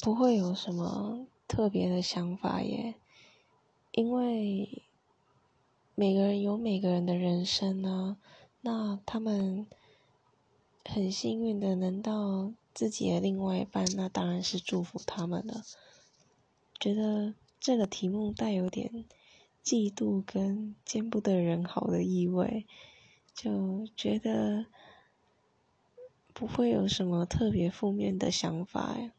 不会有什么特别的想法耶因为每个人有每个人的人生呢那他们很幸运的能到自己的另外一半那当然是祝福他们的觉得这个题目带有点嫉妒跟见不得人好的意味就觉得不会有什么特别负面的想法呀